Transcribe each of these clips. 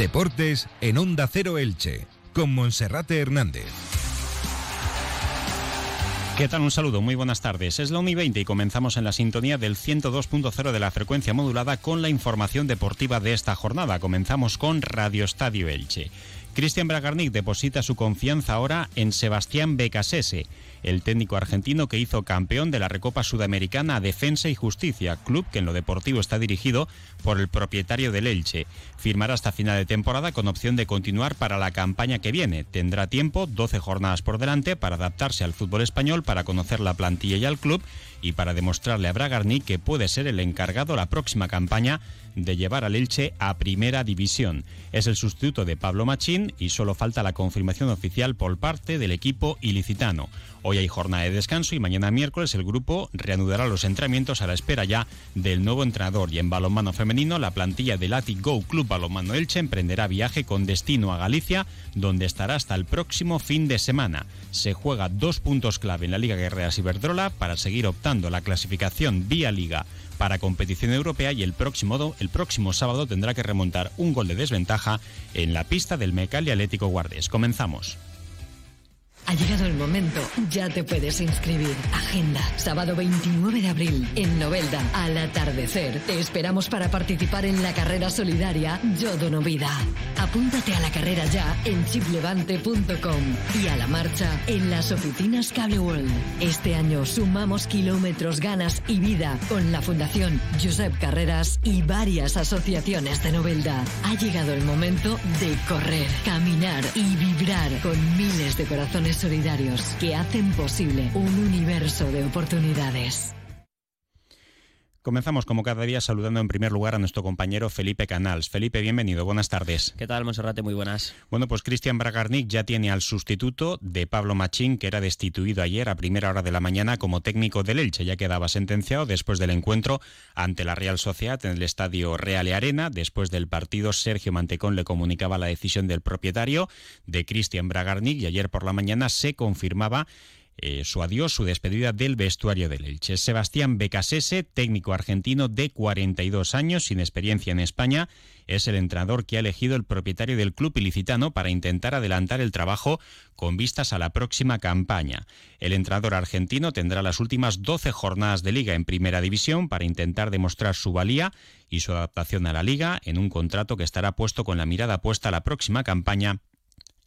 Deportes en Onda Cero Elche, con Monserrate Hernández. ¿Qué tal? Un saludo, muy buenas tardes. Es la 1 y 20 y comenzamos en la sintonía del 102.0 de la frecuencia modulada con la información deportiva de esta jornada. Comenzamos con Radio Estadio Elche. Cristian Bragarnik deposita su confianza ahora en Sebastián Becasese el técnico argentino que hizo campeón de la Recopa Sudamericana Defensa y Justicia, club que en lo deportivo está dirigido por el propietario del Elche. Firmará hasta final de temporada con opción de continuar para la campaña que viene. Tendrá tiempo, 12 jornadas por delante, para adaptarse al fútbol español, para conocer la plantilla y al club y para demostrarle a Bragarni que puede ser el encargado la próxima campaña de llevar al Elche a Primera División. Es el sustituto de Pablo Machín y solo falta la confirmación oficial por parte del equipo ilicitano. Hoy hay jornada de descanso y mañana miércoles el grupo reanudará los entrenamientos a la espera ya del nuevo entrenador. Y en balonmano femenino, la plantilla del Lati Go Club Balonmano Elche emprenderá viaje con destino a Galicia, donde estará hasta el próximo fin de semana. Se juega dos puntos clave en la Liga Guerreras Iberdrola para seguir optando la clasificación vía Liga para competición europea y el próximo, el próximo sábado tendrá que remontar un gol de desventaja en la pista del Mecali Atlético Guardes. Comenzamos. Ha llegado el momento, ya te puedes inscribir. Agenda, sábado 29 de abril, en Novelda, al atardecer. Te esperamos para participar en la carrera solidaria Yo Dono Vida. Apúntate a la carrera ya en chiplevante.com y a la marcha en las oficinas Cable World. Este año sumamos kilómetros, ganas y vida con la Fundación Josep Carreras y varias asociaciones de Novelda. Ha llegado el momento de correr, caminar y vibrar con miles de corazones solidarios que hacen posible un universo de oportunidades. Comenzamos como cada día saludando en primer lugar a nuestro compañero Felipe Canals. Felipe, bienvenido, buenas tardes. ¿Qué tal, Monserrate? Muy buenas. Bueno, pues Cristian Bragarnik ya tiene al sustituto de Pablo Machín, que era destituido ayer a primera hora de la mañana como técnico del Elche. Ya quedaba sentenciado después del encuentro ante la Real Sociedad en el estadio Real Arena. Después del partido, Sergio Mantecón le comunicaba la decisión del propietario de Cristian Bragarnik y ayer por la mañana se confirmaba eh, su adiós, su despedida del vestuario del Elche. Sebastián Becasese, técnico argentino de 42 años, sin experiencia en España, es el entrenador que ha elegido el propietario del club ilicitano para intentar adelantar el trabajo con vistas a la próxima campaña. El entrenador argentino tendrá las últimas 12 jornadas de liga en primera división para intentar demostrar su valía y su adaptación a la liga en un contrato que estará puesto con la mirada puesta a la próxima campaña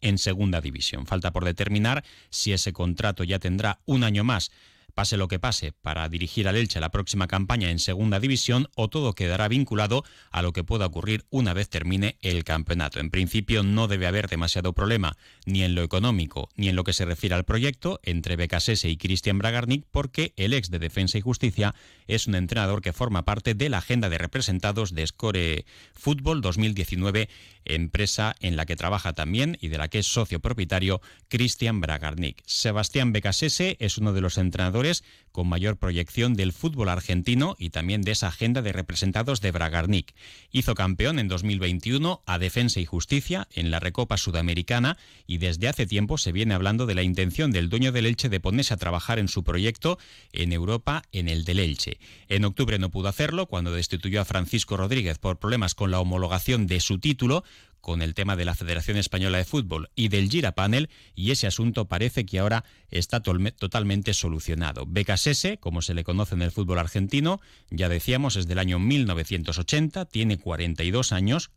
en segunda división. Falta por determinar si ese contrato ya tendrá un año más pase lo que pase, para dirigir al Elche la próxima campaña en Segunda División o todo quedará vinculado a lo que pueda ocurrir una vez termine el campeonato. En principio no debe haber demasiado problema ni en lo económico ni en lo que se refiere al proyecto entre Becasese y Cristian Bragarnik porque el ex de Defensa y Justicia es un entrenador que forma parte de la agenda de representados de Score Fútbol 2019 empresa en la que trabaja también y de la que es socio propietario Cristian Bragarnik. Sebastián Becasese es uno de los entrenadores jugadores con mayor proyección del fútbol argentino y también de esa agenda de representados de Bragarnik. Hizo campeón en 2021 a Defensa y Justicia en la Recopa Sudamericana y desde hace tiempo se viene hablando de la intención del dueño del Elche de ponerse a trabajar en su proyecto en Europa en el del Elche. En octubre no pudo hacerlo cuando destituyó a Francisco Rodríguez por problemas con la homologación de su título, con el tema de la Federación Española de Fútbol y del Gira Panel y ese asunto parece que ahora está totalmente solucionado. Becasese, como se le conoce en el fútbol argentino, ya decíamos es del año 1980, tiene 42 años,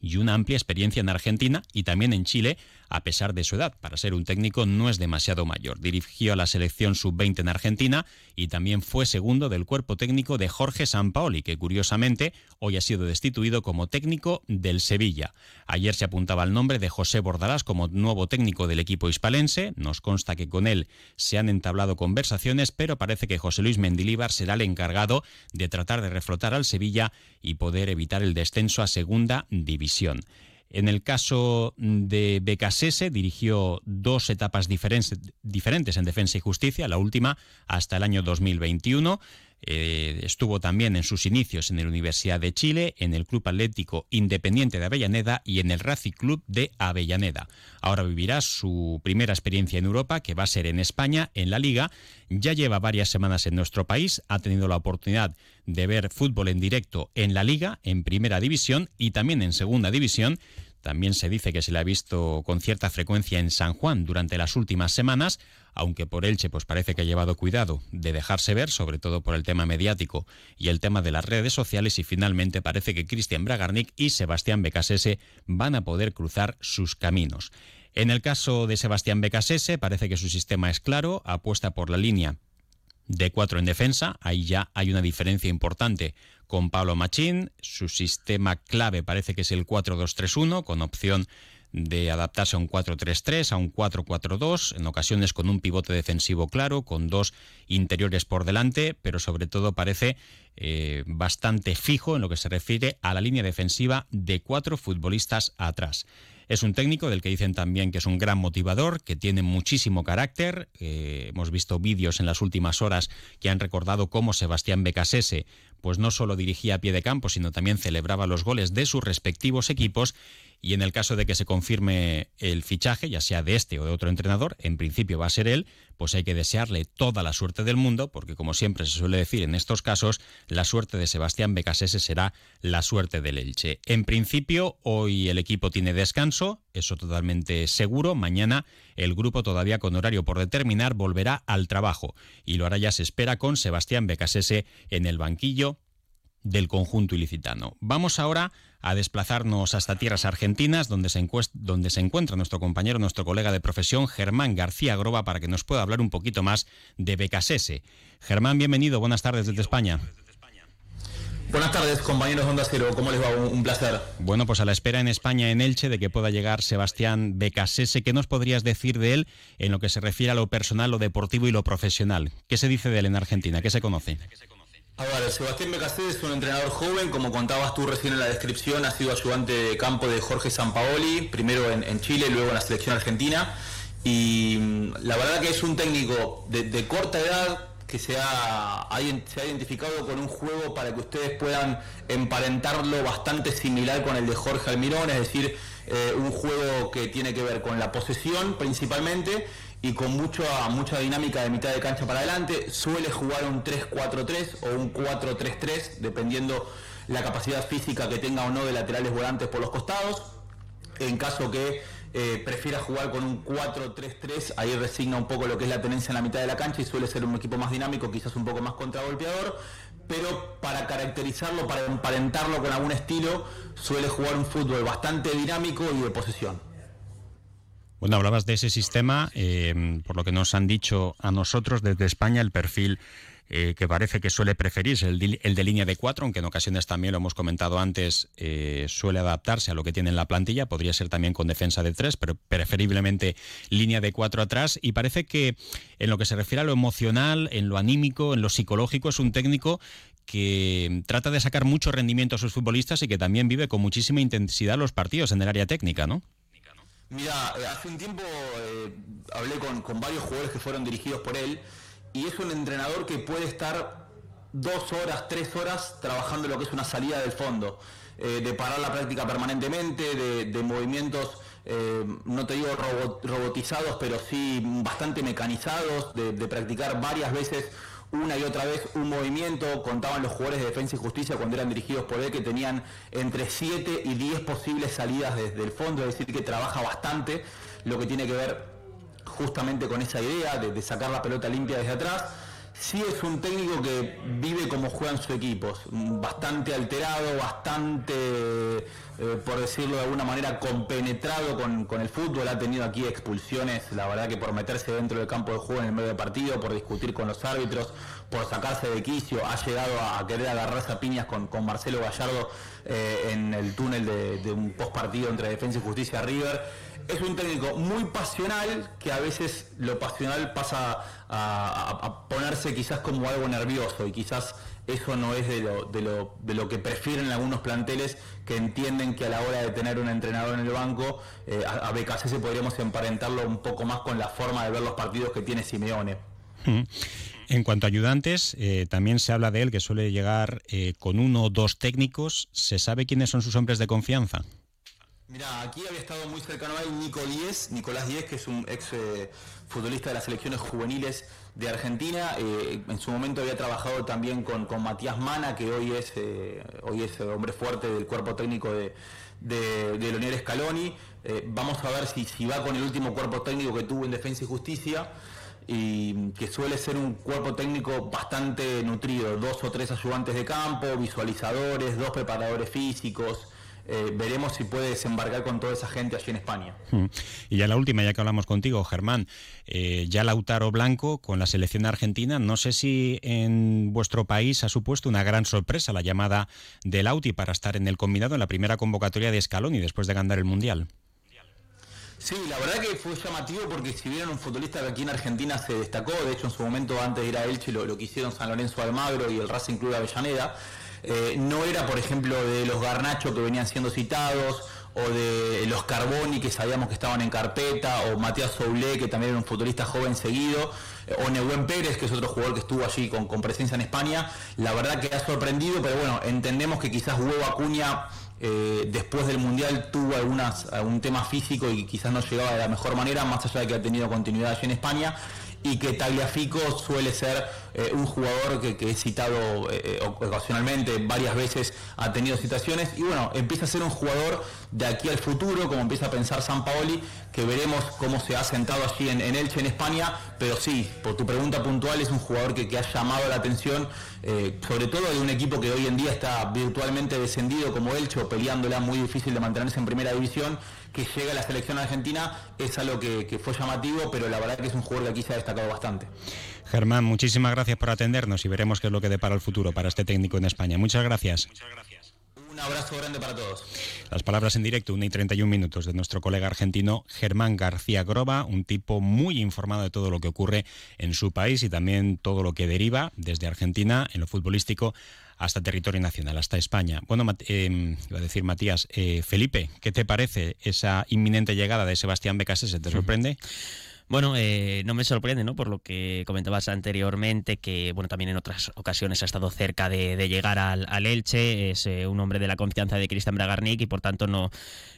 y una amplia experiencia en Argentina y también en Chile, a pesar de su edad. Para ser un técnico no es demasiado mayor. Dirigió a la selección sub-20 en Argentina y también fue segundo del cuerpo técnico de Jorge Sampaoli, que curiosamente hoy ha sido destituido como técnico del Sevilla. Ayer se apuntaba el nombre de José Bordalás como nuevo técnico del equipo hispalense. Nos consta que con él se han entablado conversaciones, pero parece que José Luis Mendilíbar será el encargado de tratar de reflotar al Sevilla y poder evitar el descenso a segunda división. En el caso de Becasese, dirigió dos etapas diferentes en Defensa y Justicia, la última hasta el año 2021. Eh, estuvo también en sus inicios en la Universidad de Chile, en el Club Atlético Independiente de Avellaneda y en el Racing Club de Avellaneda. Ahora vivirá su primera experiencia en Europa, que va a ser en España, en la Liga. Ya lleva varias semanas en nuestro país, ha tenido la oportunidad de ver fútbol en directo en la Liga, en Primera División y también en Segunda División También se dice que se le ha visto con cierta frecuencia en San Juan durante las últimas semanas, aunque por Elche pues parece que ha llevado cuidado de dejarse ver, sobre todo por el tema mediático y el tema de las redes sociales, y finalmente parece que Cristian Bragarnik y Sebastián Becasese van a poder cruzar sus caminos. En el caso de Sebastián Becasese, parece que su sistema es claro, apuesta por la línea de cuatro en defensa, ahí ya hay una diferencia importante con Pablo Machín, su sistema clave parece que es el 4-2-3-1, con opción de adaptarse a un 4-3-3, a un 4-4-2, en ocasiones con un pivote defensivo claro, con dos interiores por delante, pero sobre todo parece eh, bastante fijo en lo que se refiere a la línea defensiva de cuatro futbolistas atrás. Es un técnico del que dicen también que es un gran motivador, que tiene muchísimo carácter. Eh, hemos visto vídeos en las últimas horas que han recordado cómo Sebastián Becasese pues no solo dirigía a pie de campo, sino también celebraba los goles de sus respectivos equipos y en el caso de que se confirme el fichaje, ya sea de este o de otro entrenador, en principio va a ser él, pues hay que desearle toda la suerte del mundo, porque como siempre se suele decir en estos casos, la suerte de Sebastián Becasese será la suerte del Elche. En principio, hoy el equipo tiene descanso, eso totalmente seguro. Mañana el grupo todavía con horario por determinar volverá al trabajo y lo hará ya se espera con Sebastián Becasese en el banquillo del conjunto ilicitano. Vamos ahora a desplazarnos hasta tierras argentinas, donde se, donde se encuentra nuestro compañero, nuestro colega de profesión, Germán García Groba, para que nos pueda hablar un poquito más de Becasese. Germán, bienvenido, buenas tardes desde España. Buenas tardes, compañeros de Onda Cero. ¿Cómo les va? Un, placer. Bueno, pues a la espera en España, en Elche, de que pueda llegar Sebastián Becasese, ¿qué nos podrías decir de él en lo que se refiere a lo personal, lo deportivo y lo profesional? ¿Qué se dice de él en Argentina? ¿Qué se conoce? Ver, Sebastián Becasé es un entrenador joven, como contabas tú recién en la descripción, ha sido ayudante de campo de Jorge Sampaoli, primero en, Chile, luego en la selección argentina. Y mm, la verdad que es un técnico de, corta edad que se ha, se ha identificado con un juego para que ustedes puedan emparentarlo bastante similar con el de Jorge Almirón, es decir, eh, un juego que tiene que ver con la posesión principalmente y con mucha, mucha dinámica de mitad de cancha para adelante. Suele jugar un 3-4-3 o un 4-3-3, dependiendo la capacidad física que tenga o no de laterales volantes por los costados. En caso que eh, prefiera jugar con un 4-3-3, ahí resigna un poco lo que es la tenencia en la mitad de la cancha y suele ser un equipo más dinámico, quizás un poco más contragolpeador, pero para caracterizarlo, para emparentarlo con algún estilo, suele jugar un fútbol bastante dinámico y de posesión. Bueno, hablabas de ese sistema, eh, por lo que nos han dicho a nosotros desde España, el perfil eh, que parece que suele preferirse, el de, línea de cuatro, aunque en ocasiones también lo hemos comentado antes, eh, suele adaptarse a lo que tiene en la plantilla, podría ser también con defensa de tres, pero preferiblemente línea de cuatro atrás, y parece que en lo que se refiere a lo emocional, en lo anímico, en lo psicológico, es un técnico que trata de sacar mucho rendimiento a sus futbolistas y que también vive con muchísima intensidad los partidos en el área técnica, ¿no? Mira, eh, hace un tiempo eh, hablé con, varios jugadores que fueron dirigidos por él y es un entrenador que puede estar dos horas, tres horas trabajando lo que es una salida del fondo, eh, de parar la práctica permanentemente, de, movimientos, no te digo robotizados, pero sí bastante mecanizados, de, de practicar varias veces una y otra vez un movimiento, contaban los jugadores de Defensa y Justicia cuando eran dirigidos por él que tenían entre 7 y 10 posibles salidas desde el fondo, es decir, que trabaja bastante lo que tiene que ver justamente con esa idea de, sacar la pelota limpia desde atrás. Sí es un técnico que vive como juegan sus equipos, bastante alterado, bastante, eh, por decirlo de alguna manera, compenetrado con, con, el fútbol. Ha tenido aquí expulsiones, la verdad que por meterse dentro del campo de juego en el medio del partido, por discutir con los árbitros, por sacarse de quicio, ha llegado a querer agarrarse a piñas con, con Marcelo Gallardo eh, en el túnel de, de un post partido entre Defensa y Justicia River es un técnico muy pasional que a veces lo pasional pasa a, ponerse quizás como algo nervioso y quizás eso no es de lo, de, lo, de lo que prefieren algunos planteles que entienden que a la hora de tener un entrenador en el banco, eh, a, a se podríamos emparentarlo un poco más con la forma de ver los partidos que tiene Simeone. En cuanto a ayudantes, eh, también se habla de él que suele llegar eh, con uno o dos técnicos. ¿Se sabe quiénes son sus hombres de confianza? Mira, aquí había estado muy cercano a él Nico Díez, Nicolás Díez, que es un ex eh, futbolista de las selecciones juveniles de Argentina. Eh, en su momento había trabajado también con, Matías Mana, que hoy es, eh, hoy es hombre fuerte del cuerpo técnico de, de, de Scaloni. vamos a ver si, si va con el último cuerpo técnico que tuvo en Defensa y Justicia y que suele ser un cuerpo técnico bastante nutrido, dos o tres ayudantes de campo, visualizadores, dos preparadores físicos, eh, veremos si puede desembarcar con toda esa gente allí en España. Y ya la última, ya que hablamos contigo, Germán, eh, ya Lautaro Blanco con la selección argentina, no sé si en vuestro país ha supuesto una gran sorpresa la llamada de Lauti para estar en el combinado en la primera convocatoria de Scaloni después de ganar el Mundial. Sí, la verdad que fue llamativo porque si vieron un futbolista que aquí en Argentina se destacó, de hecho en su momento antes de ir a Elche lo, lo que hicieron San Lorenzo Almagro y el Racing Club de Avellaneda, eh, no era, por ejemplo, de los Garnacho que venían siendo citados, o de los Carboni que sabíamos que estaban en carpeta, o Matías Soule que también era un futbolista joven seguido, eh, o Nehuen Pérez que es otro jugador que estuvo allí con, presencia en España. La verdad que ha sorprendido, pero bueno, entendemos que quizás Huevo Acuña eh, después del Mundial tuvo algunas, algún tema físico y quizás no llegaba de la mejor manera, más allá de que ha tenido continuidad allí en España y que Tagliafico suele ser eh, un jugador que, que he citado eh, ocasionalmente, varias veces ha tenido situaciones y bueno, empieza a ser un jugador de aquí al futuro, como empieza a pensar San Paoli, que veremos cómo se ha sentado allí en, Elche, en España, pero sí, por tu pregunta puntual, es un jugador que, ha llamado la atención, eh, sobre todo de un equipo que hoy en día está virtualmente descendido como Elche, peleándola muy difícil de mantenerse en primera división, que llega a la selección argentina, es algo que, que fue llamativo, pero la verdad que es un jugador que aquí se ha destacado bastante. Germán, muchísimas gracias por atendernos y veremos qué es lo que depara el futuro para este técnico en España. Muchas gracias. Muchas gracias. Un abrazo grande para todos. Las palabras en directo, 1 y 31 minutos, de nuestro colega argentino Germán García Groba, un tipo muy informado de todo lo que ocurre en su país y también todo lo que deriva desde Argentina en lo futbolístico hasta territorio nacional, hasta España. Bueno, eh, iba a decir Matías, eh, Felipe, ¿qué te parece esa inminente llegada de Sebastián Becasese? ¿Te sorprende? Bueno, eh, no me sorprende, ¿no? Por lo que comentabas anteriormente, que bueno, también en otras ocasiones ha estado cerca de, llegar al, Elche, es eh, un hombre de la confianza de Cristian Bragarnik y por tanto no,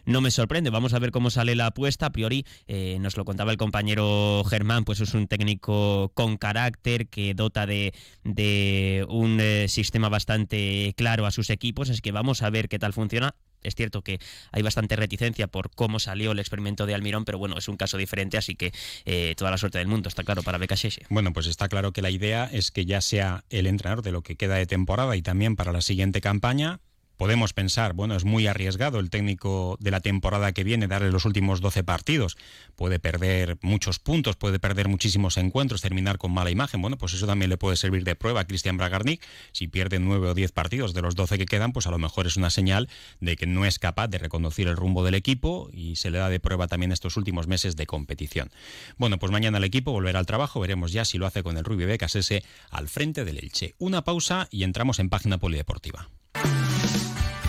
no me sorprende. Vamos a ver cómo sale la apuesta. A priori, eh, nos lo contaba el compañero Germán, pues es un técnico con carácter que dota de, de un sistema bastante claro a sus equipos, así que vamos a ver qué tal funciona. Es cierto que hay bastante reticencia por cómo salió el experimento de Almirón, pero bueno, es un caso diferente, así que eh, toda la suerte del mundo, está claro, para Becasese. Bueno, pues está claro que la idea es que ya sea el entrenador de lo que queda de temporada y también para la siguiente campaña, podemos pensar, bueno, es muy arriesgado el técnico de la temporada que viene darle los últimos 12 partidos. Puede perder muchos puntos, puede perder muchísimos encuentros, terminar con mala imagen. Bueno, pues eso también le puede servir de prueba a Cristian Bragarnik. Si pierde 9 o 10 partidos de los 12 que quedan, pues a lo mejor es una señal de que no es capaz de reconocer el rumbo del equipo y se le da de prueba también estos últimos meses de competición. Bueno, pues mañana el equipo volverá al trabajo, veremos ya si lo hace con el Rubio Becas ese al frente del Elche. Una pausa y entramos en página polideportiva.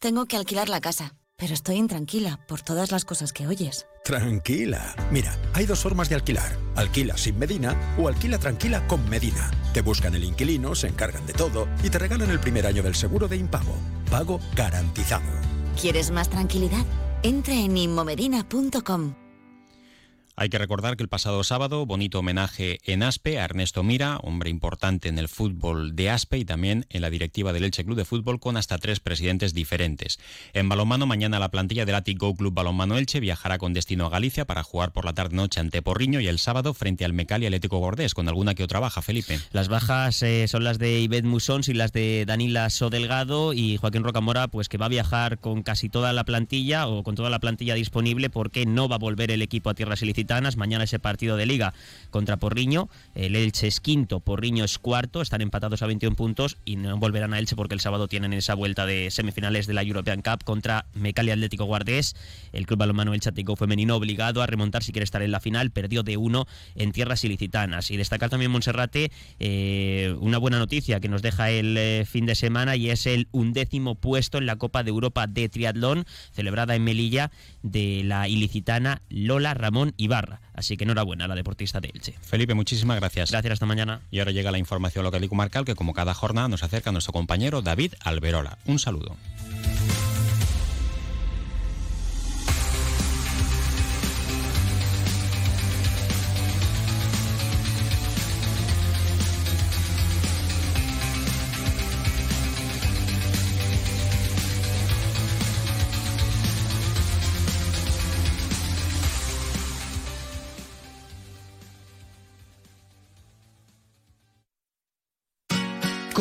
Tengo que alquilar la casa, pero estoy intranquila por todas las cosas que oyes. Tranquila. Mira, hay dos formas de alquilar. Alquila sin Medina o alquila tranquila con Medina. Te buscan el inquilino, se encargan de todo y te regalan el primer año del seguro de impago. Pago garantizado. ¿Quieres más tranquilidad? Entra en inmomedina.com. Hay que recordar que el pasado sábado, bonito homenaje en Aspe a Ernesto Mira, hombre importante en el fútbol de Aspe y también en la directiva del Elche Club de Fútbol con hasta tres presidentes diferentes. En balonmano, mañana la plantilla del Atic Go Club Balonmano Elche viajará con destino a Galicia para jugar por la tarde-noche ante Porriño y el sábado frente al Mecali Atlético Gordés, con alguna que otra baja, Felipe. Las bajas eh, son las de Ibet Musons y las de Danila Sodelgado y Joaquín Rocamora, pues que va a viajar con casi toda la plantilla o con toda la plantilla disponible porque no va a volver el equipo a tierras ilícitas Mañana ese partido de liga contra Porriño. El Elche es quinto, Porriño es cuarto. Están empatados a 21 puntos y no volverán a Elche porque el sábado tienen esa vuelta de semifinales de la European Cup contra Mecalia Atlético Guardés. El club balonmano El Chatico femenino obligado a remontar si quiere estar en la final. Perdió de uno en tierras ilicitanas. Y destacar también Monserrate eh, una buena noticia que nos deja el eh, fin de semana y es el undécimo puesto en la Copa de Europa de Triatlón celebrada en Melilla de la ilicitana Lola Ramón Ibarra. Así que enhorabuena a la deportista de Elche. Felipe, muchísimas gracias. Gracias, hasta mañana. Y ahora llega la información local y comarcal que como cada jornada nos acerca nuestro compañero David Alberola. Un saludo.